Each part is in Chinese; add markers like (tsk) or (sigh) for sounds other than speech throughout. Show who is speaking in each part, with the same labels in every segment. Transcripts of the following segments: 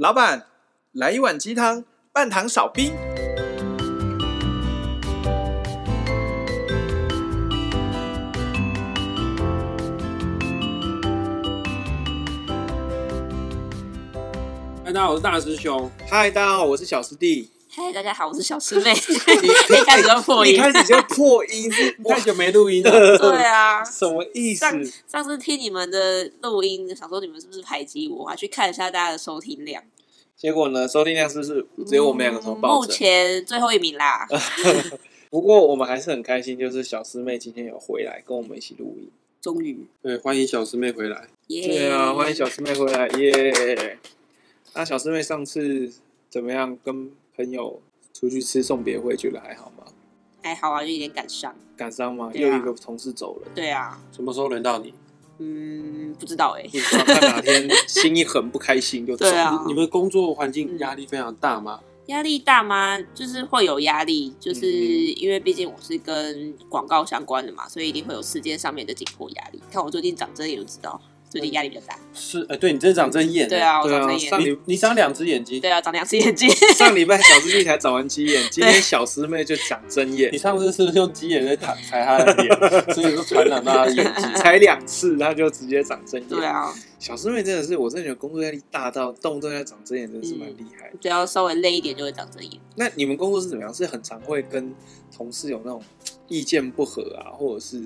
Speaker 1: 老板，来一碗鸡汤，半糖少冰。
Speaker 2: 嗨大家好，我是大师兄。
Speaker 1: 嗨，大家好，我是小师弟。
Speaker 3: 嗨，大家好，我是小师妹。(laughs) 一开始就破音，
Speaker 1: 一开始就破音，是
Speaker 2: 太久没录音了。(laughs)
Speaker 3: 对啊，(laughs)
Speaker 1: 什么意思？
Speaker 3: 上上次听你们的录音，想说你们是不是排挤我，啊？去看一下大家的收听量。
Speaker 1: 结果呢，收听量是不是只有我们两个同胞？
Speaker 3: 目前最后一名啦。
Speaker 1: 不过我们还是很开心，就是小师妹今天有回来跟我们一起录音。
Speaker 3: 终于，
Speaker 2: 对，欢迎小师妹回来。
Speaker 3: Yeah
Speaker 1: 对啊，欢迎小师妹回来，耶、yeah！那小师妹上次怎么样？跟朋友出去吃送别会，觉得还好吗？
Speaker 3: 还好啊，就有点感伤。
Speaker 1: 感伤吗？啊、又一个同事走了。
Speaker 3: 对啊。
Speaker 2: 什么时候轮到你？
Speaker 3: 嗯，不知道哎、欸。
Speaker 1: 不知道他哪天心一狠不开心就走了。
Speaker 3: 对啊。
Speaker 2: 你们工作环境压力非常大吗？
Speaker 3: 压力大吗？就是会有压力，就是因为毕竟我是跟广告相关的嘛，所以一定会有时间上面的紧迫压力。看我最近长针眼就知道。最近压力比较大，
Speaker 2: 是，哎，对你真长针眼，
Speaker 3: 对啊，我长针眼，
Speaker 2: 你你长两只眼睛，
Speaker 3: 对啊，长两只眼睛。(laughs)
Speaker 1: 上礼拜小师弟才长完鸡眼，(laughs) 今天小师妹就长针眼。
Speaker 2: 你上次是不是用鸡眼在踩踩他的脸，(laughs) 所以就传染到他的眼睛，
Speaker 1: 才两次他就直接长针眼。
Speaker 3: 对啊，
Speaker 1: 小师妹真的是，我真的觉得工作压力大到动不动要长针眼，真的是蛮厉害。
Speaker 3: 只要稍微累一点就会长针眼。
Speaker 1: 那你们工作是怎么样？是很常会跟同事有那种意见不合啊，或者是？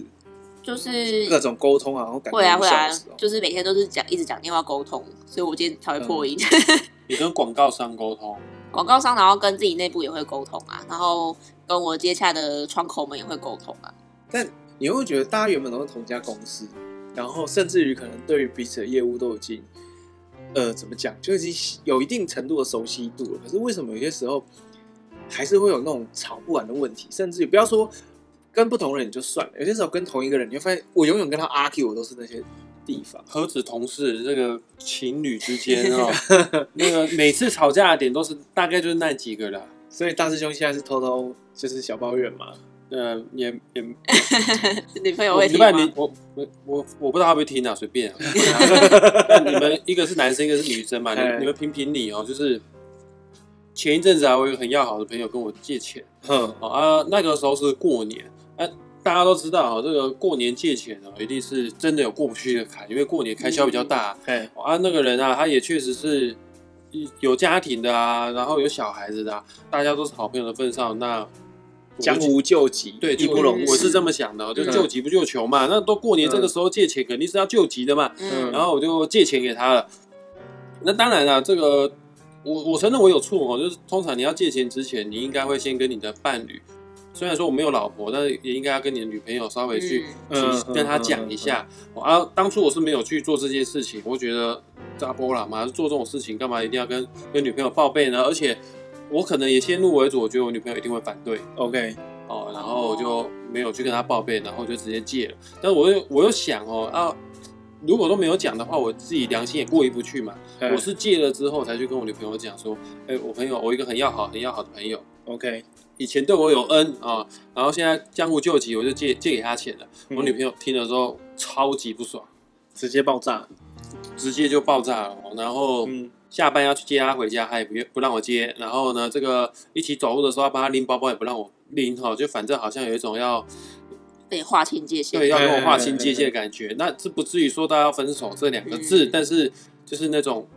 Speaker 3: 就是
Speaker 1: 各种沟通啊，然后感觉
Speaker 3: 会啊会啊，就是每天都是讲一直讲电话沟通，所以我今天才会破音。
Speaker 2: 嗯、你跟广告商沟通，
Speaker 3: 广告商，然后跟自己内部也会沟通啊，然后跟我接洽的窗口们也会沟通啊。
Speaker 1: 但你会觉得大家原本都是同一家公司，然后甚至于可能对于彼此的业务都已经，呃，怎么讲，就已经有一定程度的熟悉度了。可是为什么有些时候还是会有那种吵不完的问题？甚至于不要说。跟不同人也就算了，有些时候跟同一个人，你会发现我永远跟他 argue，我都是那些地方。
Speaker 2: 何止同事，这个情侣之间哦，(laughs) 那个每次吵架的点都是大概就是那几个啦。
Speaker 1: 所以大师兄现在是偷偷就是小抱怨嘛？
Speaker 2: 呃，也也 (laughs)
Speaker 3: 女朋友会听
Speaker 2: 吗？你我我我我不知道他会不会听啊，随便啊。(laughs) 你们一个是男生，一个是女生嘛？你们你们评评理哦，就是。前一阵子啊，我有个很要好的朋友跟我借钱，嗯，啊，那个时候是过年，啊，大家都知道啊，这个过年借钱啊，一定是真的有过不去的坎，因为过年开销比较大，嗯，啊，那个人啊，他也确实是有家庭的啊，然后有小孩子的，啊，大家都是好朋友的份上，那
Speaker 1: 江湖救急，
Speaker 2: 对，义不容辞，我是这么想的，就救急不救穷嘛，嗯，那都过年这个时候借钱肯定是要救急的嘛，嗯，然后我就借钱给他了，那当然了，这个。我我承认我有错哦，就是通常你要借钱之前，你应该会先跟你的伴侣，虽然说我没有老婆，但是也应该要跟你的女朋友稍微去去跟她讲一下。啊，当初我是没有去做这件事情，我觉得扎波啦嘛，做这种事情干嘛一定要跟跟女朋友报备呢？而且我可能也先入为主，我觉得我女朋友一定会反对。OK，哦，然后我就没有去跟他报备，然后就直接借了。但我又我又想哦啊。如果都没有讲的话，我自己良心也过意不去嘛。我是借了之后才去跟我女朋友讲说，哎，我朋友，我一个很要好、很要好的朋友，OK，以前对我有恩啊，然后现在江湖救急，我就借借给他钱了。我女朋友听了之后超级不爽，
Speaker 1: 直接爆炸，
Speaker 2: 直接就爆炸了。然后下班要去接她回家，她也不不让我接。然后呢，这个一起走路的时候要帮她拎包包，也不让我拎哈，就反正好像有一种要。
Speaker 3: 被划清界限，
Speaker 2: 对，要跟我划清界限的感觉，那这不至于说到要分手这两个字，嗯、但是就是那种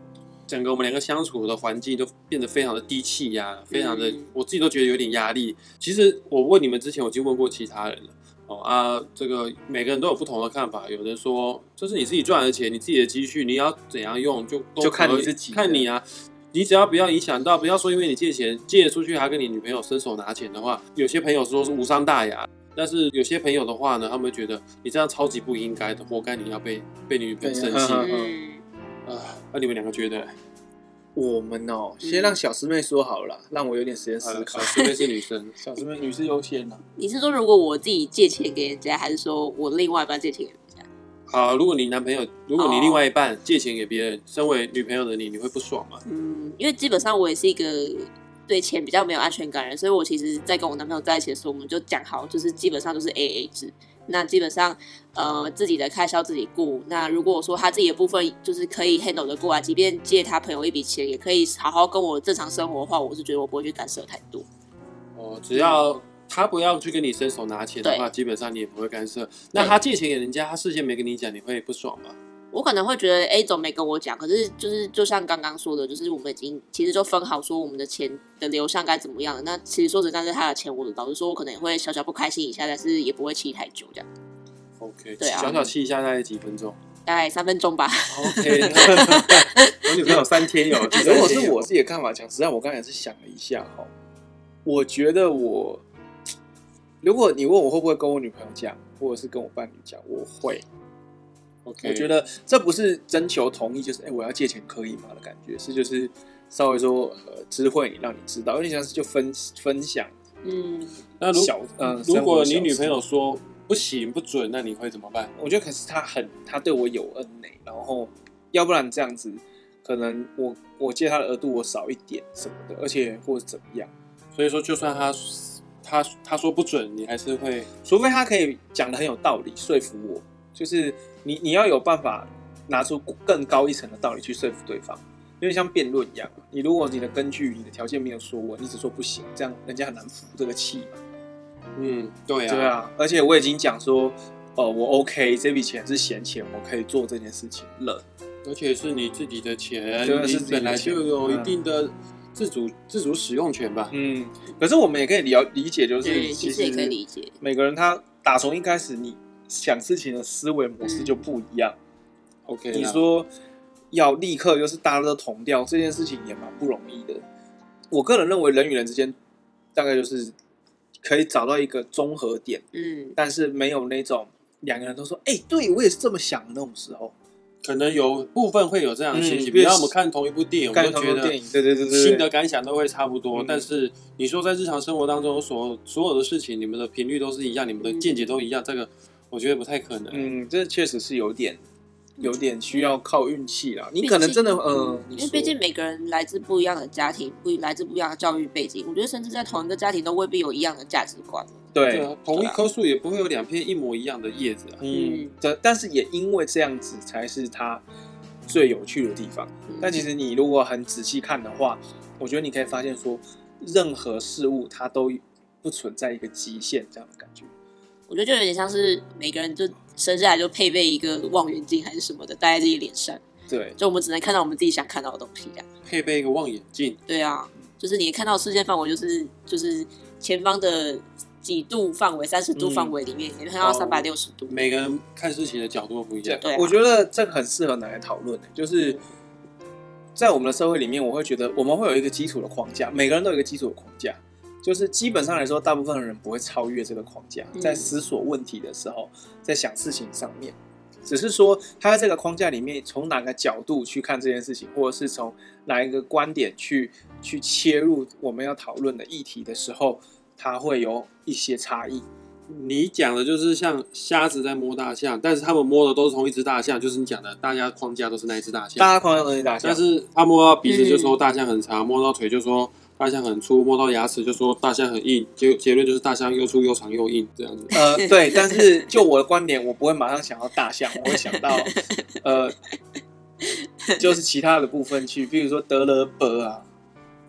Speaker 2: 整个我们两个相处的环境都变得非常的低气压，非常的，我自己都觉得有点压力。其实我问你们之前，我已经问过其他人了，哦啊，这个每个人都有不同的看法，有人说这是你自己赚的钱，你自己的积蓄，你要怎样用就都
Speaker 1: 就看你自己，
Speaker 2: 看你啊，你只要不要影响到，不要说因为你借钱借出去还跟你女朋友伸手拿钱的话，有些朋友说是无伤大雅。但是有些朋友的话呢，他们觉得你这样超级不应该的，活该你要被被你女朋友生气。嗯，啊，那你们两个觉得？
Speaker 1: 我们哦，先让小师妹说好了，让我有点时间思考。
Speaker 2: 小师妹是女生，(laughs)
Speaker 1: 小师妹女士优先呢。
Speaker 3: 你是说如果我自己借钱给人家，还是说我另外一半借钱给人家？
Speaker 2: 好，如果你男朋友，如果你另外一半借钱给别人，身为女朋友的你，你会不爽吗？
Speaker 3: 嗯，因为基本上我也是一个。对钱比较没有安全感人，所以我其实，在跟我男朋友在一起的时候，我们就讲好，就是基本上都是 A A 制。那基本上呃自己的开销自己顾。那如果说他自己的部分就是可以 handle 的过来，即便借他朋友一笔钱，也可以好好跟我正常生活的话，我是觉得我不会去干涉太多。
Speaker 2: 哦，只要他不要去跟你伸手拿钱的话，基本上你也不会干涉。那他借钱给人家，他事先没跟你讲，你会不爽吗？
Speaker 3: 我可能会觉得 A 总没跟我讲，可是就是就像刚刚说的，就是我们已经其实就分好说我们的钱的流向该怎么样了。那其实说实在，是他的钱，我老实说，我可能也会小小不开心一下，但是也不会气太久这样。
Speaker 2: OK，对啊，小小气一下大概几分钟？
Speaker 3: 大概三分钟吧。
Speaker 1: OK，我女朋友三天有。如果是我自己的看法，讲实在，我刚才是想了一下哈，我觉得我，如果你问我会不会跟我女朋友讲，或者是跟我伴侣讲，我会。我觉得这不是征求同意，就是哎、欸，我要借钱可以吗的感觉，是就是稍微说呃，知会你，让你知道，有点像是就分分享。
Speaker 3: 嗯，
Speaker 2: 那如果嗯，如果你女朋友说不行不准，那你会怎么办？
Speaker 1: 我觉得可是她很，她对我有恩呢，然后要不然这样子，可能我我借她的额度我少一点什么的，而且或者怎么样。
Speaker 2: 所以说，就算他他他说不准，你还是会，
Speaker 1: 除非她可以讲的很有道理，说服我。就是你，你要有办法拿出更高一层的道理去说服对方，因为像辩论一样，你如果你的根据、你的条件没有说我，你只说不行，这样人家很难服这个气嘛。
Speaker 2: 嗯，对啊，
Speaker 1: 对啊。而且我已经讲说，呃，我 OK，这笔钱是闲钱，我可以做这件事情了。
Speaker 2: 而且是你自己的钱，你本来就有一定的自主、嗯、自主使用权吧。
Speaker 1: 嗯。可是我们也可以了理解，就是
Speaker 3: 其实也可以理解，
Speaker 1: 每个人他打从一开始你。想事情的思维模式就不一样。OK，你说要立刻就是大家都同调这件事情也蛮不容易的。我个人认为人与人之间大概就是可以找到一个综合点，嗯，但是没有那种两个人都说，哎，对我也是这么想的那种时候，
Speaker 2: 可能有部分会有这样的情形。比如我们看同一部电影，我们都觉得对对对对，新的感想都会差不多。但是你说在日常生活当中所所有的事情，你们的频率都是一样，你们的见解都一样，这个。我觉得不太可能。
Speaker 1: 嗯，这确实是有点，有点需要靠运气啦。你可能真的，呃，
Speaker 3: 因为毕竟每个人来自不一样的家庭，不来自不一样的教育背景。我觉得甚至在同一个家庭都未必有一样的价值观。
Speaker 1: 对，
Speaker 2: 对，同一棵树也不会有两片一模一样的叶子啊。
Speaker 1: 嗯，这但是也因为这样子才是它最有趣的地方。嗯，但其实你如果很仔细看的话，我觉得你可以发现说，任何事物它都不存在一个极限这样的感觉。
Speaker 3: 我觉得就有点像是每个人就生下来就配备一个望远镜还是什么的，戴在自己脸上。
Speaker 1: 对，就
Speaker 3: 我们只能看到我们自己想看到的东西这样。
Speaker 2: 配备一个望远镜。
Speaker 3: 对啊，就是你看到视线范围就是就是前方的几度范围，三十度范围里面，嗯、你看到三百六十度。
Speaker 2: 每个人看事情的角度不一样。
Speaker 3: 对、啊，
Speaker 1: 我觉得这很适合拿来讨论。就是在我们的社会里面，我会觉得我们会有一个基础的框架，每个人都有一个基础的框架。就是基本上来说，大部分的人不会超越这个框架，在思索问题的时候，在想事情上面，只是说他在这个框架里面，从哪个角度去看这件事情，或者是从哪一个观点去去切入我们要讨论的议题的时候，他会有一些差异。
Speaker 2: 你讲的就是像瞎子在摸大象，但是他们摸的都是同一只大象，就是你讲的，大家框架都是那一只大象，
Speaker 1: 大家框架都是大象，
Speaker 2: 但是他摸到鼻子就说大象很长，嗯、摸到腿就说。大象很粗，摸到牙齿就说大象很硬，结结论就是大象又粗又长又硬这样子。
Speaker 1: 呃，对，但是就我的观点，我不会马上想到大象，我会想到 (laughs) 呃，就是其他的部分去，比如说德勒伯啊，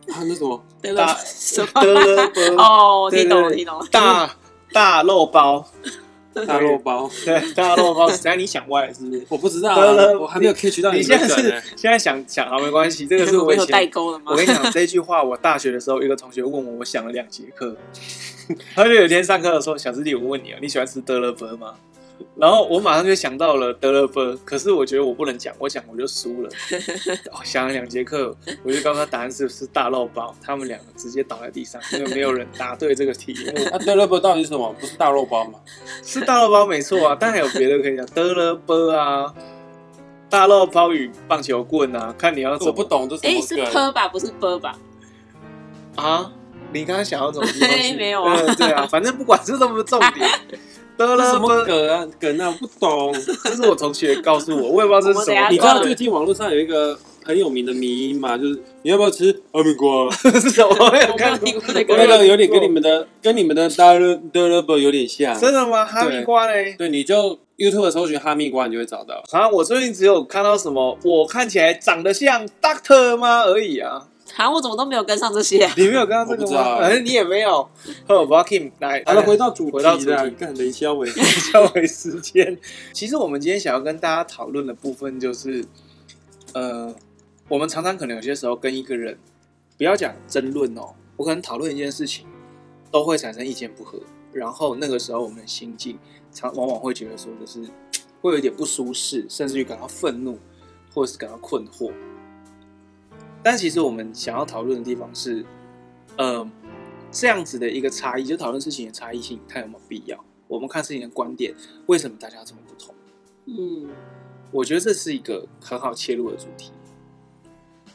Speaker 2: 啊，那什么
Speaker 3: 德勒什么
Speaker 1: 德勒伯
Speaker 3: 哦，听懂了，听懂了，
Speaker 1: 大大肉包。(laughs)
Speaker 2: 大肉包，
Speaker 1: 对，(laughs) 大肉包，只要你想歪了，是不是？
Speaker 2: 我不知道、啊，我还没有 catch 到你。
Speaker 1: 你现在是现在想想好 (laughs) 没关系，这个是我以前
Speaker 3: 代沟了吗？
Speaker 1: 我跟你讲这句话，我大学的时候一个同学问我，我想了两节课，他就有一天上课的时候，小师弟，我问你啊，你喜欢吃德勒伯吗？然后我马上就想到了德勒波，可是我觉得我不能讲，我讲我就输了。(laughs) 想了两节课，我就告诉他答案是是大肉包，他们两个直接倒在地上，因为没有人答对这个题目。(laughs)
Speaker 2: 那德勒波到底是什么？不是大肉包吗？
Speaker 1: 是大肉包没错啊，但还有别的可以讲，德勒波啊，大肉包与棒球棍啊，看你要怎么。
Speaker 2: 我不懂这是什么。
Speaker 3: 哎，是坡吧，不是波吧？
Speaker 1: 啊？你刚刚想要怎么东
Speaker 3: 没有啊？
Speaker 1: 对啊，反正不管是什么重点。(laughs) 德勒
Speaker 2: 什么梗啊？梗啊？我不懂，(laughs)
Speaker 1: 这是我同学告诉我，我也不知道这是什么。
Speaker 2: 你知道最近网络上有一个很有名的迷因嘛，就是你要不要吃哈密瓜？(laughs)
Speaker 1: 是什么？我没有看过
Speaker 3: 那
Speaker 2: 那个有点跟你们的跟你们的 Double Double 有点像。
Speaker 1: 真的吗？哈密瓜嘞？
Speaker 2: 对，你就 YouTube 搜寻哈密瓜，你就会找到。
Speaker 1: 啊，我最近只有看到什么，我看起来长得像 Doctor 吗而已啊。
Speaker 3: 啊，我怎么都没有跟上这些？
Speaker 1: 你没有跟上这个吗？反正你也没有。好，我要 Kim 来，
Speaker 2: 好了，回到主题，
Speaker 1: 回到主题，
Speaker 2: 看雷肖伟，
Speaker 1: 雷肖伟 (laughs) 时间。其实我们今天想要跟大家讨论的部分，就是呃，我们常常可能有些时候跟一个人，不要讲争论哦，我可能讨论一件事情，都会产生意见不合，然后那个时候我们的心境，常往往会觉得说，就是 (tsk) 会有一点不舒适，甚至于感到愤怒，或者是感到困惑。但其实我们想要讨论的地方是，呃，这样子的一个差异，就讨论事情的差异性，它有没有必要？我们看事情的观点，为什么大家这么不同？
Speaker 3: 嗯，
Speaker 1: 我觉得这是一个很好切入的主题。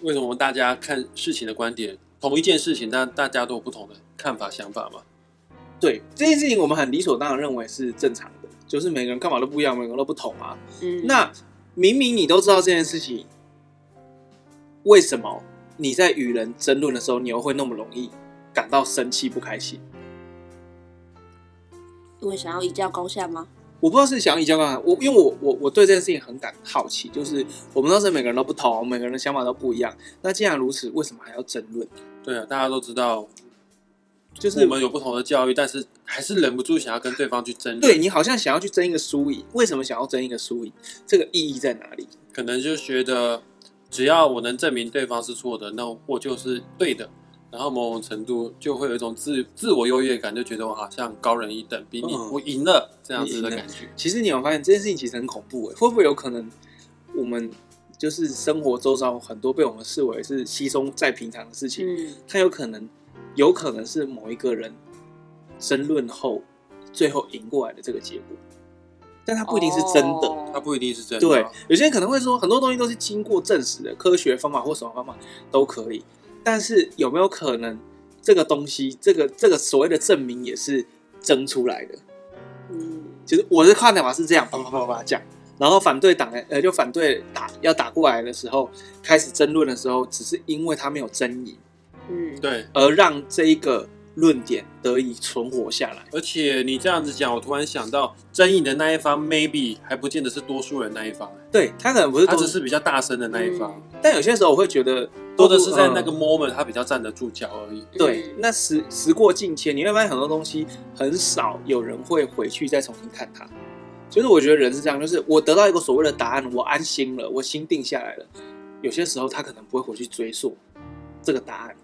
Speaker 2: 为什么大家看事情的观点，同一件事情，但大家都有不同的看法、想法吗？
Speaker 1: 对这件事情，我们很理所当然认为是正常的，就是每个人看法都不一样，每个人都不同啊。
Speaker 3: 嗯，
Speaker 1: 那明明你都知道这件事情。为什么你在与人争论的时候，你又会那么容易感到生气不开心？
Speaker 3: 因为想要一较高下吗？
Speaker 1: 我不知道是想要一较高下，我因为我我我对这件事情很感好奇，就是我们当时每个人都不同，每个人的想法都不一样。那既然如此，为什么还要争论？
Speaker 2: 对啊，大家都知道，就是我们有不同的教育，但是还是忍不住想要跟对方去争论。
Speaker 1: 对，你好像想要去争一个输赢，为什么想要争一个输赢？这个意义在哪里？
Speaker 2: 可能就觉得。只要我能证明对方是错的，那我就是对的。然后某种程度就会有一种自自我优越感，就觉得我好像高人一等，比你我赢了这样子的感觉。
Speaker 1: 其实你有发现这件事情其实很恐怖诶，会不会有可能我们就是生活周遭很多被我们视为是稀松再平常的事情，嗯，它有可能有可能是某一个人争论后最后赢过来的这个结果。但它不一定是真的，
Speaker 2: 它不一定是真的。
Speaker 1: 对，有些人可能会说，很多东西都是经过证实的，科学方法或什么方法都可以。但是有没有可能，这个东西，这个这个所谓的证明也是争出来的？嗯，其实我的看法是这样，啪啪啪啪讲，然后反对党呃，就反对打要打过来的时候，开始争论的时候，只是因为他没有争议，
Speaker 3: 嗯，
Speaker 2: 对，
Speaker 1: 而让这一个。论点得以存活下来，
Speaker 2: 而且你这样子讲，我突然想到，争议的那一方 maybe 还不见得是多数人那一方，
Speaker 1: 对，他可能不是，
Speaker 2: 他只是比较大声的那一方。
Speaker 1: 嗯，但有些时候我会觉得，
Speaker 2: 多的是在那个 moment 他比较站得住脚而已。
Speaker 1: 对，那时时过境迁，你会发现很多东西很少有人会回去再重新看它。就是我觉得人是这样，就是我得到一个所谓的答案，我安心了，我心定下来了。有些时候他可能不会回去追溯这个答案。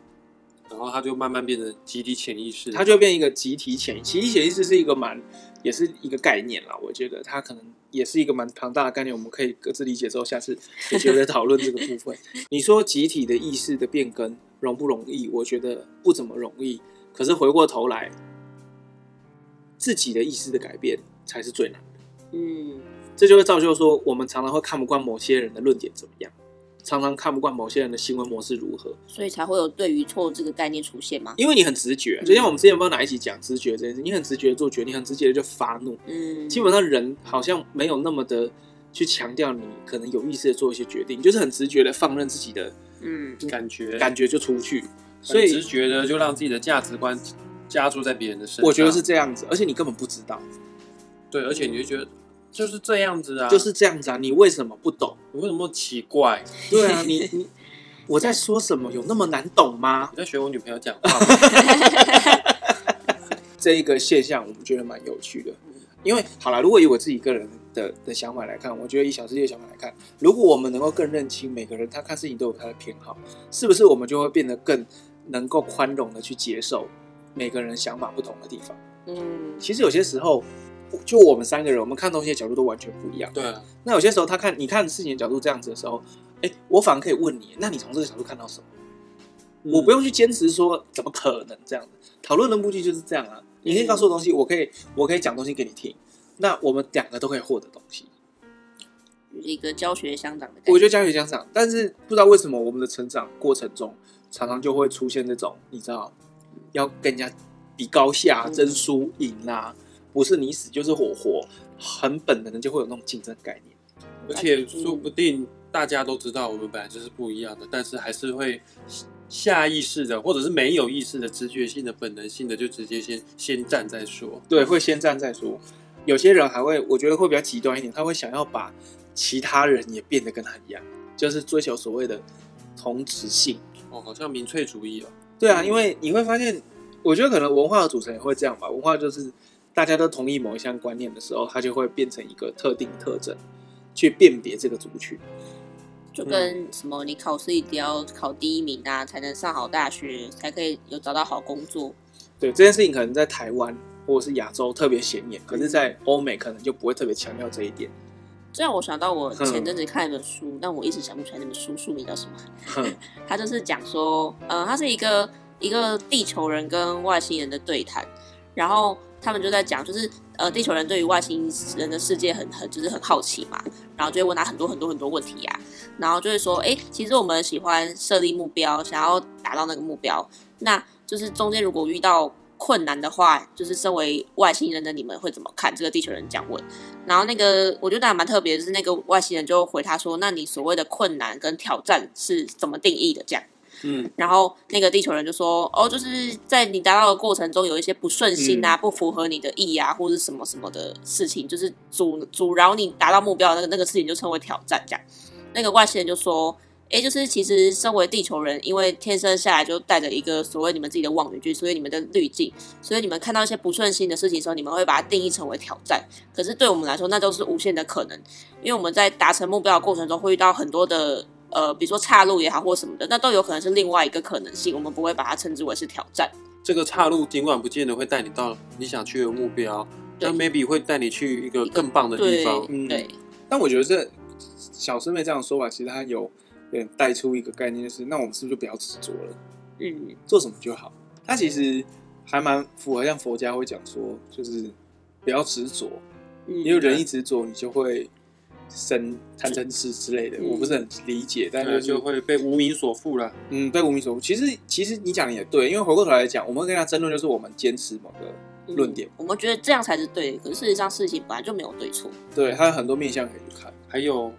Speaker 2: 然后它就慢慢变成集体潜意识，
Speaker 1: 它就变一个集体潜意识。集体潜意识是一个蛮，也是一个概念啦。我觉得它可能也是一个蛮庞大的概念，我们可以各自理解之后，下次也觉得讨论这个部分。(laughs) 你说集体的意识的变更容不容易？我觉得不怎么容易。可是回过头来，自己的意识的改变才是最难的。
Speaker 3: 嗯，
Speaker 1: 这就会造就说，我们常常会看不惯某些人的论点怎么样。常常看不惯某些人的行为模式如何，
Speaker 3: 所以才会有对于错这个概念出现吗？
Speaker 1: 因为你很直觉，就像我们之前不知道哪一集讲直觉这件事，你很直觉做决定，很直觉的就发怒。
Speaker 3: 嗯，
Speaker 1: 基本上人好像没有那么的去强调你可能有意识的做一些决定，就是很直觉的放任自己的
Speaker 3: 嗯
Speaker 2: 感觉，
Speaker 1: 感觉就出去，所以
Speaker 2: 直觉的就让自己的价值观加注在别人的身上。
Speaker 1: 我觉得是这样子，而且你根本不知道。
Speaker 2: 对，而且你就觉得。就是这样子啊，
Speaker 1: 就是这样子啊，你为什么不懂？
Speaker 2: 你为什么奇怪？(laughs)
Speaker 1: 对啊，你 (laughs) 你我在说什么？有那么难懂吗？
Speaker 2: 你在学我女朋友讲话。(laughs)
Speaker 1: 这一个现象，我们觉得蛮有趣的。因为好了，如果以我自己个人的的想法来看，我觉得以小世界的想法来看，如果我们能够更认清每个人，他看事情都有他的偏好，是不是我们就会变得更能够宽容的去接受每个人想法不同的地方？
Speaker 3: 嗯，
Speaker 1: 其实有些时候。就我们三个人，我们看东西的角度都完全不一样。
Speaker 2: 对啊。
Speaker 1: 那有些时候，他看你看事情的角度这样子的时候，哎，我反而可以问你，那你从这个角度看到什么？嗯、我不用去坚持说怎么可能这样子。讨论的目的就是这样啊。你可以告诉我东西，我可以我可以讲东西给你听。那我们两个都可以获得东西，
Speaker 3: 一个教学相长的。
Speaker 1: 我觉得教学相长，但是不知道为什么我们的成长过程中，常常就会出现这种，你知道，要跟人家比高下、争输赢啦。不是你死就是我活，很本能的就会有那种竞争概念，
Speaker 2: 而且说不定大家都知道我们本来就是不一样的，但是还是会下意识的，或者是没有意识的、直觉性的、本能性的，就直接先先站再说。
Speaker 1: 对，会先站再说。有些人还会，我觉得会比较极端一点，他会想要把其他人也变得跟他一样，就是追求所谓的同质性。
Speaker 2: 哦，好像民粹主义哦。
Speaker 1: 对啊，因为你会发现，我觉得可能文化的组成也会这样吧。文化就是大家都同意某一项观念的时候，它就会变成一个特定特征，去辨别这个族群。
Speaker 3: 就跟什么，你考试一定要考第一名啊，才能上好大学，才可以有找到好工作。
Speaker 1: 对，这件事情，可能在台湾或者是亚洲特别显眼，可是，在欧美可能就不会特别强调这一点。
Speaker 3: 这让我想到我前阵子看一本书，但我一直想不起来那本书书名叫什么。他 (laughs) 就是讲说，呃，他是一个一个地球人跟外星人的对谈，然后他们就在讲，就是呃，地球人对于外星人的世界很很就是很好奇嘛，然后就会问他很多很多很多问题呀、啊，然后就会说，哎，其实我们喜欢设立目标，想要达到那个目标，那就是中间如果遇到。困难的话，就是身为外星人的你们会怎么看？这个地球人这样问，然后那个我觉得还蛮特别的，就是那个外星人就回他说：“那你所谓的困难跟挑战是怎么定义的？”这样，嗯，然后那个地球人就说：“哦，就是在你达到的过程中有一些不顺心啊，不符合你的意啊，或者什么什么的事情，就是阻阻挠你达到目标的那个那个事情就称为挑战。”这样，那个外星人就说。哎，就是其实身为地球人，因为天生下来就带着一个所谓你们自己的望远镜，所以你们的滤镜，所以你们看到一些不顺心的事情的时候，你们会把它定义成为挑战。可是对我们来说，那都是无限的可能，因为我们在达成目标的过程中会遇到很多的呃，比如说岔路也好，或什么的，那都有可能是另外一个可能性，我们不会把它称之为是挑战。
Speaker 2: 这个岔路尽管不见得会带你到你想去的目标，但 maybe 会带你去一个更棒的地方。
Speaker 3: 对，对，
Speaker 1: 但我觉得这小师妹这样说法，其实她有。对，带出一个概念，就是那我们是不是就不要执着了？嗯，做什么就好。她其实还蛮符合，像佛家会讲说，就是不要执着，嗯、因为人一执着，你就会生贪嗔痴之类的。嗯、我不是很理解，但是
Speaker 2: 就会被无名所缚了。
Speaker 1: 嗯，被无名所缚。其实，其实你讲的也对，因为回过头来讲，我们跟他争论，就是我们坚持某个论点、嗯，
Speaker 3: 我们觉得这样才是对的。可是事实上，事情本来就没有对错。
Speaker 1: 对，他有很多面向可以去看，
Speaker 2: 还有。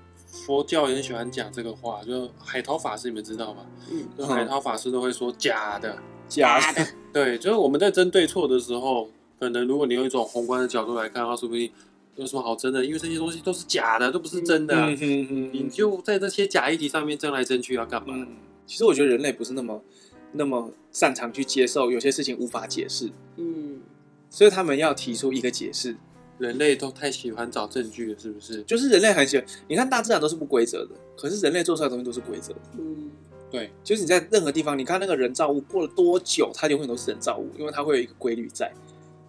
Speaker 2: 佛教也很喜欢讲这个话，就海涛法师，你们知道吗？嗯，海涛法师都会说假的，
Speaker 1: 假的。
Speaker 2: 对，就是我们在争对错的时候，可能如果你用一种宏观的角度来看，它说不定有什么好争的，因为这些东西都是假的，都不是真的。嗯嗯嗯，你就在这些假议题上面争来争去，要干嘛？
Speaker 1: 其实我觉得人类不是那么那么擅长去接受有些事情无法解释。嗯，所以他们要提出一个解释。
Speaker 2: 人类都太喜欢找证据了，是不是？
Speaker 1: 就是人类很喜欢，你看大自然都是不规则的，可是人类做出来的东西都是规则的。
Speaker 2: 嗯，对，
Speaker 1: 就是你在任何地方，你看那个人造物过了多久，它永远都是人造物，因为它会有一个规律在。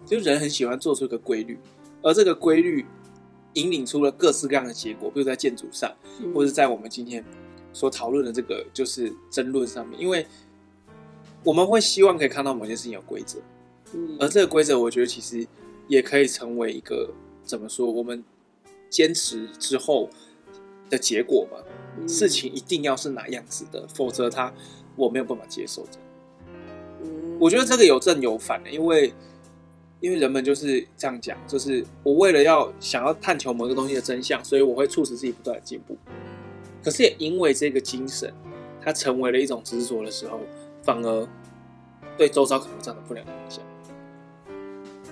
Speaker 1: 就是人很喜欢做出一个规律，而这个规律引领出了各式各样的结果，比如在建筑上，嗯、或者在我们今天所讨论的这个就是争论上面，因为我们会希望可以看到某件事情有规则。嗯，而这个规则，我觉得其实。也可以成为一个怎么说？我们坚持之后的结果嘛？嗯、事情一定要是哪样子的，否则他我没有办法接受我觉得这个有正有反的，因为因为人们就是这样讲，就是我为了要想要探求某个东西的真相，所以我会促使自己不断的进步。可是也因为这个精神，它成为了一种执着的时候，反而对周遭可能造成不良影响。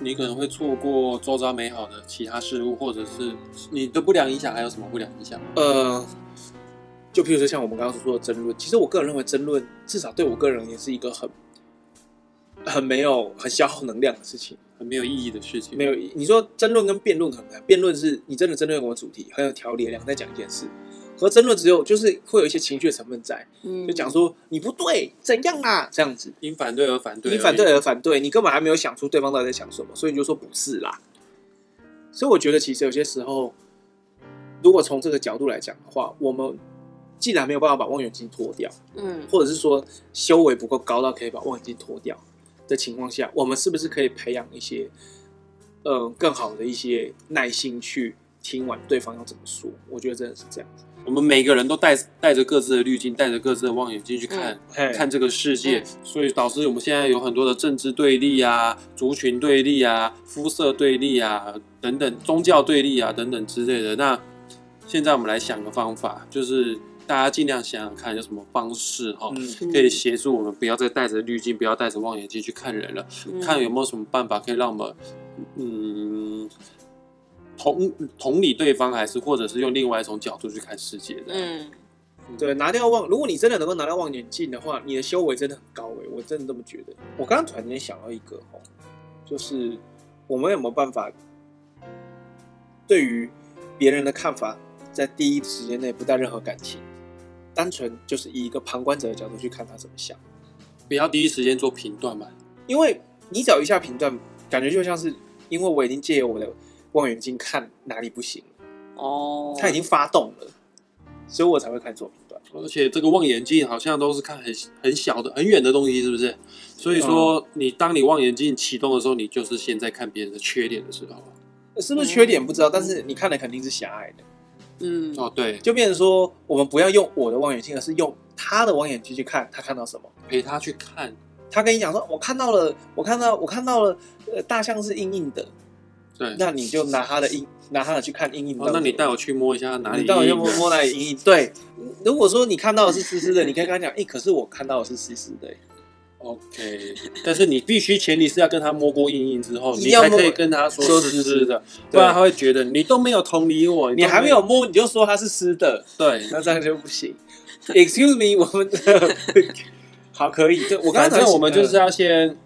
Speaker 2: 你可能会错过周遭美好的其他事物，或者是你的不良影响，还有什么不良影响？
Speaker 1: 呃，就譬如说像我们刚刚所说的争论，其实我个人认为争论至少对我个人也是一个很很没有很消耗能量的事情，
Speaker 2: 很没有意义的事情。
Speaker 1: 没有意义。你说争论跟辩论很难，辩论是你真的针对某个主题很有条理，两个在讲一件事。和争论只有就是会有一些情绪的成分在，嗯，就讲说你不对，怎样啊，这样子，
Speaker 2: 因反对而反对，
Speaker 1: 因反对而反对，你根本还没有想出对方到底在想什么，所以你就说不是啦。所以我觉得其实有些时候，如果从这个角度来讲的话，我们既然没有办法把望远镜脱掉，嗯，或者是说修为不够高到可以把望远镜脱掉的情况下，我们是不是可以培养一些，嗯，更好的一些耐心去听完对方要怎么说？我觉得真的是这样子。
Speaker 2: 我们每个人都带带着各自的滤镜，带着各自的望远镜去看，嗯、看这个世界，嗯、所以导致我们现在有很多的政治对立啊、族群对立啊、肤色对立啊等等、宗教对立啊等等之类的。那现在我们来想个方法，就是大家尽量想想看有什么方式哈，
Speaker 1: 嗯。
Speaker 2: 可以协助我们不要再带着滤镜，不要带着望远镜去看人了，
Speaker 3: 嗯。
Speaker 2: 看有没有什么办法可以让我们嗯同同理对方，还是或者是用另外一种角度去看世界的。
Speaker 3: 嗯，
Speaker 1: 对，拿掉望，如果你真的能够拿掉望远镜的话，你的修为真的很高诶，我真的这么觉得。我刚刚突然间想到一个哦，就是我们有没有办法对于别人的看法，在第一时间内不带任何感情，单纯就是以一个旁观者的角度去看他怎么想，
Speaker 2: 不要第一时间做评断嘛。
Speaker 1: 因为你找一下评断，感觉就像是因为我已经借由我的望远镜看哪里不行，
Speaker 3: 哦，
Speaker 1: 他已经发动了，所以我才会开始做评断。
Speaker 2: 而且这个望远镜好像都是看很很小的、很远的东西，是不是？所以说，你当你望远镜启动的时候，你就是现在看别人的缺点的时候。
Speaker 1: 是不是缺点不知道，但是你看的肯定是狭隘的。
Speaker 3: 嗯，
Speaker 2: 哦，对，
Speaker 1: 就变成说，我们不要用我的望远镜，而是用他的望远镜去看他看到什么。
Speaker 2: 陪他去看，
Speaker 1: 他跟你讲说，我看到了，我看到，我看到了，呃，大象是硬硬的，
Speaker 2: 对。
Speaker 1: 那你就拿他的硬，拿他的去看硬硬的。
Speaker 2: 哦，那你带我去摸一下哪里硬硬？
Speaker 1: 你带我去摸摸哪里硬硬？对，如果说你看到的是湿湿的，你可以跟他讲，哎，可是我看到的是湿湿的。
Speaker 2: OK，但是你必须前提是要跟他摸过硬硬之后，你
Speaker 1: 要
Speaker 2: 可以跟他说
Speaker 1: 是
Speaker 2: 湿湿的，不然他会觉得你都没有同理我，
Speaker 1: 你还没有摸，你就说它是湿的，
Speaker 2: 对。
Speaker 1: 那这样就不行。Excuse me，我们 (laughs) 好可以，对我刚才
Speaker 2: 我们就是要先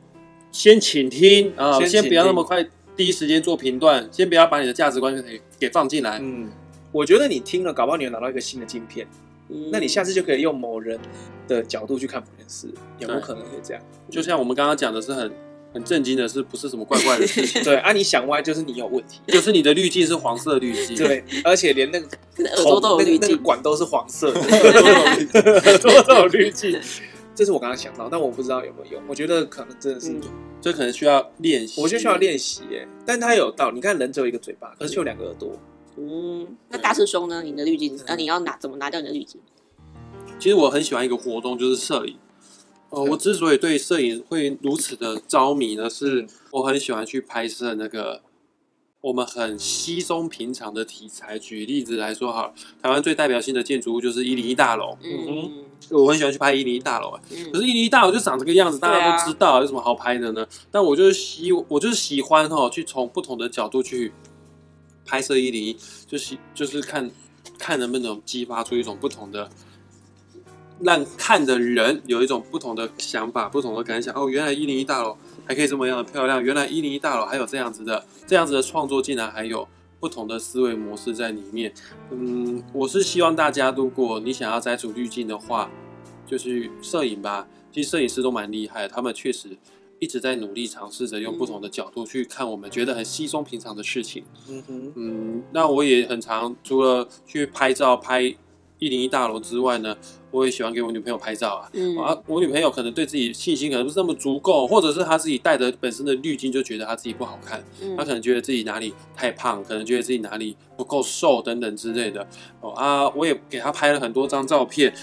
Speaker 2: 先倾听啊，
Speaker 1: 先
Speaker 2: 不要那么快第一时间做评断，先不要把你的价值观给给放进来。
Speaker 1: 嗯，我觉得你听了，搞不好你有拿到一个新的镜片。
Speaker 3: 嗯
Speaker 1: 那你下次就可以用某人的角度去看某件事，有没有可能可以这样？
Speaker 2: 就像我们刚刚讲的是很很震惊的，是不是什么怪怪的事情？(laughs)
Speaker 1: 对啊，你想歪就是你有问题。
Speaker 2: 就是你的滤镜是黄色滤镜，
Speaker 1: 对，而且连那个
Speaker 3: 耳朵都有
Speaker 1: 那个
Speaker 3: 滤镜，
Speaker 1: 那个管都是黄色的，(laughs) 耳朵都有滤镜。(laughs) 这是我刚刚想到，但我不知道有没有用。我觉得可能真的是有，
Speaker 2: 这可能需要练习。
Speaker 1: 我觉得需要练习耶。但它有道理，你看人只有一个嘴巴，可是却有两个耳朵。
Speaker 3: 嗯，那大师兄呢？你的滤镜，那你要拿怎么拿掉你的滤镜？
Speaker 2: 其实我很喜欢一个活动，就是摄影。呃，我之所以对摄影会如此的着迷呢，是我很喜欢去拍摄那个我们很稀松平常的题材。举例子来说，哈，台湾最代表性的建筑物就是一零一大楼。
Speaker 3: 嗯
Speaker 2: 我很喜欢去拍一零一大楼，哎，
Speaker 3: 嗯
Speaker 2: 可是一零一大楼就长这个样子，大家都知道，有什么好拍的呢？但我就是喜，我就是喜欢哈，去从不同的角度去拍摄一零一，就是就是看看能不能激发出一种不同的。让看的人有一种不同的想法、不同的感想。哦，原来一零一大楼还可以这么样的漂亮，原来一零一大楼还有这样子的、这样子的创作，竟然还有不同的思维模式在里面。嗯，我是希望大家，如果你想要摘除滤镜的话，就去摄影吧。其实摄影师都蛮厉害，他们确实一直在努力尝试着用不同的角度去看我们觉得很稀松平常的事情。
Speaker 1: 嗯哼，
Speaker 2: 嗯，那我也很常除了去拍照拍一零一大楼之外呢，我也喜欢给我女朋友拍照啊。
Speaker 3: 嗯
Speaker 2: 啊，我女朋友可能对自己信心可能不是那么足够，或者是她自己带的本身的滤镜就觉得她自己不好看，
Speaker 3: 嗯
Speaker 2: 她可能觉得自己哪里太胖，可能觉得自己哪里不够瘦等等之类的。哦啊，我也给她拍了很多张照片，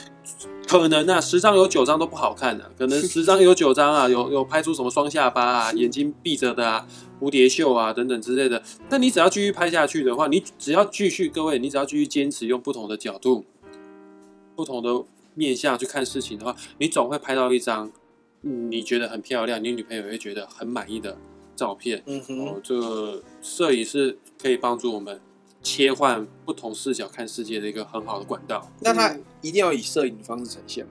Speaker 2: 可能啊十张有九张都不好看的、啊，可能十张有九张啊 (laughs) 有有拍出什么双下巴啊、(laughs) 眼睛闭着的啊、蝴蝶袖啊等等之类的。但你只要继续拍下去的话，你只要继续各位，你只要继续坚持用不同的角度。不同的面向去看事情的话，你总会拍到一张你觉得很漂亮，你女朋友也会觉得很满意的照片。
Speaker 1: 嗯哼，
Speaker 2: 哦，这个摄影是可以帮助我们切换不同视角看世界的一个很好的管道。
Speaker 1: 那他一定要以摄影的方式呈现吗？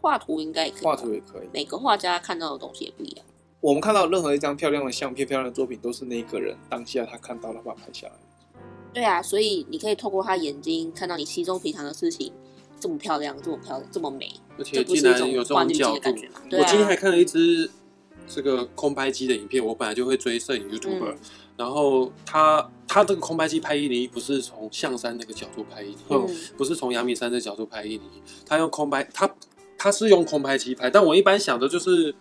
Speaker 3: 画图应该也可以，
Speaker 1: 画图也可以。
Speaker 3: 每个画家看到的东西也不一样。
Speaker 1: 我们看到任何一张漂亮的相片、漂亮的作品，都是那个人当下他看到了，把它拍下来。
Speaker 3: 对啊，所以你可以透过他眼睛看到你稀松平常的事情，这么漂亮，这么漂亮，这么美，
Speaker 2: 而且
Speaker 3: 不
Speaker 2: 竟
Speaker 3: 是一种
Speaker 2: 然有
Speaker 3: 这
Speaker 2: 种角度
Speaker 3: 的感
Speaker 2: 我今天还看了一支这个空拍机的影片，我本来就会追摄影 YouTuber，、
Speaker 3: 嗯
Speaker 2: 然后他他这个空拍机拍一零一不是从象山那个角度拍一零一，
Speaker 3: 嗯。
Speaker 2: 不是从阳明山这个角度拍一零一，他用空拍，他他是用空拍机拍，但我一般想的就是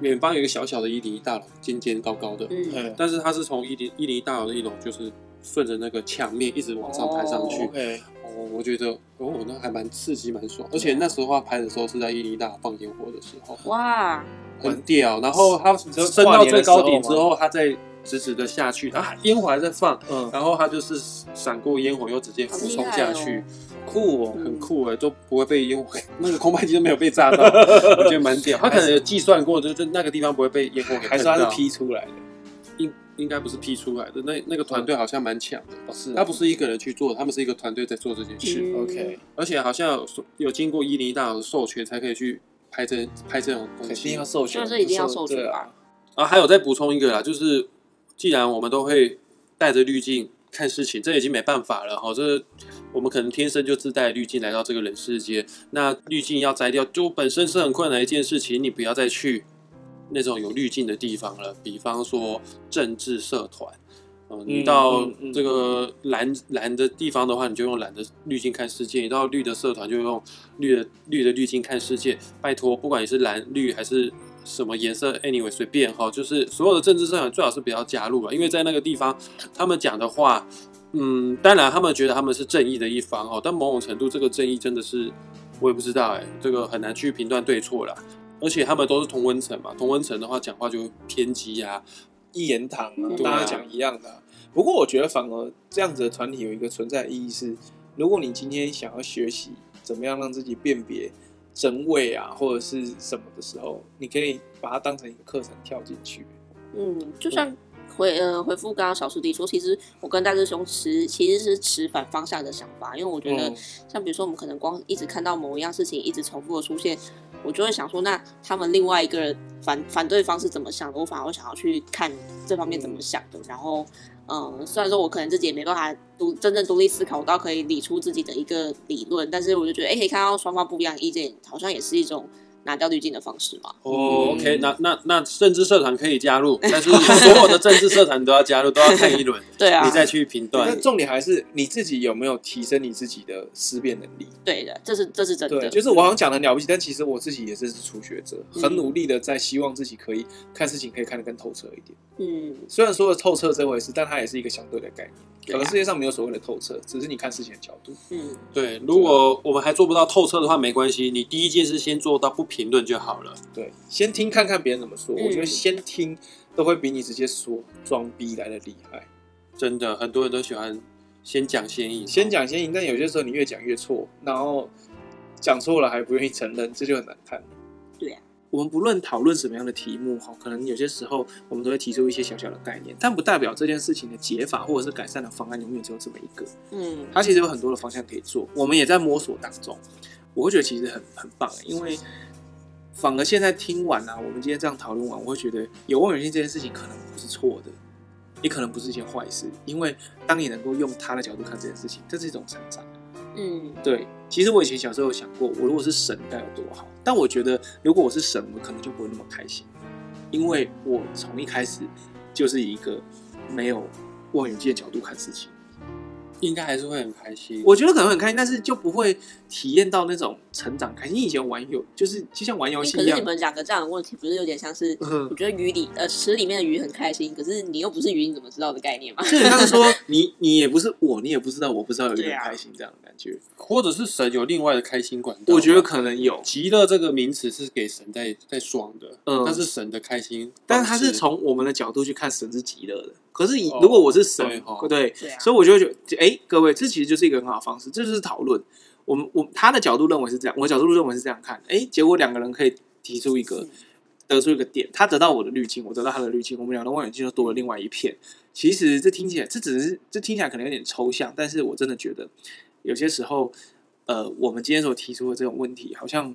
Speaker 2: 远方有一个小小的一零一大楼，尖尖高高的，
Speaker 3: 嗯，
Speaker 1: 嗯，
Speaker 2: 但是他是从一零一零一大楼的一楼，就是顺着那个墙面一直往上拍上去。
Speaker 1: OK，
Speaker 2: 哦，我觉得哦，那还蛮刺激，蛮爽。而且那时候他拍的时候是在一零一大楼放烟火的时候，
Speaker 3: 哇，
Speaker 2: 很屌。然后他升到最高顶之后，他再直直的下去，啊，烟火还在放，嗯，然后它就是闪过烟火又直接俯冲下去，哦、酷哦，很酷哎，都不会被烟火，(laughs) 那个空拍机都没有被炸到，(laughs) 我觉得蛮屌。他可能有计算过，就是那个地方不会被烟火给，
Speaker 1: 还是他是 P 出来的？
Speaker 2: 应应该不是 P 出来的，那那个团队好像蛮强的，哦、是、啊，他不是一个人去做，他们是一个团队在做这件事。
Speaker 1: 嗯、OK，
Speaker 2: 而且好像有有经过一零一大佬的授权才可以去拍这拍这种东西，
Speaker 1: 肯定要授权，
Speaker 3: 就是一定要授权
Speaker 1: 啊。
Speaker 2: 啊，还有再补充一个啦，就是既然我们都会带着滤镜看事情，这已经没办法了哈。这我们可能天生就自带滤镜来到这个人世间，那滤镜要摘掉，就本身是很困难一件事情。你不要再去那种有滤镜的地方了，比方说政治社团，嗯，你到这个蓝蓝的地方的话，你就用蓝的滤镜看世界；你到绿的社团，就用绿的绿的滤镜看世界。拜托，不管你是蓝绿还是。什么颜色？Anyway，随便哈，就是所有的政治社团最好是不要加入了，因为在那个地方，他们讲的话，嗯，当然他们觉得他们是正义的一方哦，但某种程度这个正义真的是我也不知道哎，这个很难去评断对错啦。而且他们都是同温层嘛，同温层的话讲话就偏激呀，
Speaker 1: 一言堂啊，大家讲一样的啊。不过我觉得反而这样子的团体有一个存在意义是，如果你今天想要学习怎么样让自己辨别。真伪啊，或者是什么的时候，你可以把它当成一个课程跳进去。
Speaker 3: 嗯，就像回呃回复刚刚小师弟说，其实我跟大师兄持其实是持反方向的想法，因为我觉得像比如说我们可能光一直看到某一样事情一直重复的出现，我就会想说，那他们另外一个人反反对方是怎么想的？我反而会想要去看这方面怎么想的，然后。嗯，虽然说我可能自己也没办法独真正独立思考，我倒可以理出自己的一个理论，但是我就觉得，哎、欸，可以看到双方不一样的意见，好像也是一种。拿掉滤镜的方式嘛？
Speaker 2: 哦、oh，OK，那那那政治社团可以加入，(laughs) 但是所有的政治社团都要加入，都要看一轮，(laughs)
Speaker 3: 对啊，
Speaker 2: 你再去评断。
Speaker 1: 那重点还是你自己有没有提升你自己的思辨能力？
Speaker 3: 对的，这是这是真的。
Speaker 1: 对，就是我好像讲的了不起，但其实我自己也是初学者，很努力的在希望自己可以看事情可以看得更透彻一点。嗯，虽然说的透彻这回事，但它也是一个相对的概念。可能世界上没有所谓的透彻，只是你看事情的角度。
Speaker 2: 嗯，对。如果我们还做不到透彻的话，没关系，你第一件事先做到不评论就好了。
Speaker 1: 对，先听看看别人怎么说。嗯、我觉得先听都会比你直接说装逼来的厉害。
Speaker 2: 真的，很多人都喜欢先讲先赢，
Speaker 1: 先讲先赢。但有些时候你越讲越错，然后讲错了还不愿意承认，这就很难看。
Speaker 3: 对啊。
Speaker 1: 我们不论讨论什么样的题目，哈，可能有些时候我们都会提出一些小小的概念，但不代表这件事情的解法或者是改善的方案永远只有这么一个。嗯，它其实有很多的方向可以做，我们也在摸索当中。我会觉得其实很很棒，因为反而现在听完啊，我们今天这样讨论完，我会觉得有望远镜这件事情可能不是错的，也可能不是一件坏事，因为当你能够用他的角度看这件事情，这是一种成长。嗯，对。其实我以前小时候有想过，我如果是神该有多好。但我觉得，如果我是神，我可能就不会那么开心，因为我从一开始就是一个没有望远镜的角度看事情。
Speaker 2: 应该还是会很开心，
Speaker 1: 我觉得可能很开心，但是就不会体验到那种成长开心。你以前玩游就是就像玩游戏一样。可
Speaker 3: 是你们两个这样的问题，不是有点像是？我觉得鱼里呃池里面的鱼很开心，可是你又不是鱼，你怎么知道的概念嘛？
Speaker 1: 就像是说 (laughs) 你你也不是我，你也不知道我不知道有点开心这样的感觉，
Speaker 2: 或者是神有另外的开心管道？
Speaker 1: 我觉得可能有。
Speaker 2: 极乐这个名词是给神在在爽的，嗯，但是神的开心，
Speaker 1: 但是他是从我们的角度去看神是极乐的。可是，如果我是神，哦、对，对，对啊、所以我就会觉得，哎、欸，各位，这其实就是一个很好的方式，这就是讨论。我们，我他的角度认为是这样，我的角度认为是这样看，哎、欸，结果两个人可以提出一个，得出一个点，他得到我的滤镜，我得到他的滤镜，我们两个望远镜就多了另外一片。其实这听起来，这只是这听起来可能有点抽象，但是我真的觉得，有些时候，呃，我们今天所提出的这种问题，好像。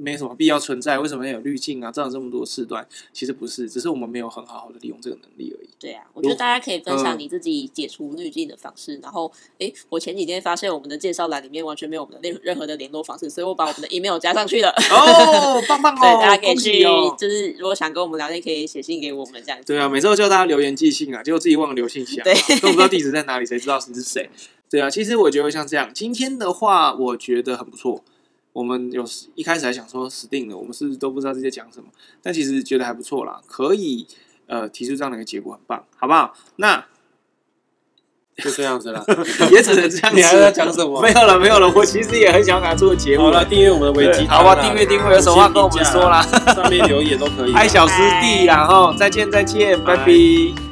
Speaker 1: 没什么必要存在，为什么要有滤镜啊？这样这么多事端，其实不是，只是我们没有很好好的利用这个能力而已。
Speaker 3: 对啊，我觉得大家可以分享你自己解除滤镜的方式。嗯、然后，哎，我前几天发现我们的介绍栏里面完全没有我们的任任何的联络方式，所以我把我们的 email 加上去了。
Speaker 1: 哦，棒棒 (laughs) 哦！
Speaker 3: 对大家可以去，哦、就是如果想跟我们聊天，可以写信给我们这样子。
Speaker 1: 对啊，每次都叫大家留言寄信啊，结果自己忘了留信箱，对，都不知道地址在哪里，谁知道你是谁？对啊，其实我觉得像这样，今天的话，我觉得很不错。我们有一开始还想说死定了，我们是都不知道这些讲什么？但其实觉得还不错啦，可以呃提出这样的一个结果，很棒，好不好？那
Speaker 2: 就这样子了，(laughs)
Speaker 1: 也只能这样子。(laughs)
Speaker 2: 你还要讲什么？
Speaker 1: 没有了，没有了。我其实也很想拿出个节目。
Speaker 2: 好了，订阅我们的维基，
Speaker 1: 好吧？订阅订阅，有什么话跟我们说啦？
Speaker 2: 上面留言都可以。(laughs)
Speaker 1: 爱小师弟，然后再见再见，拜拜。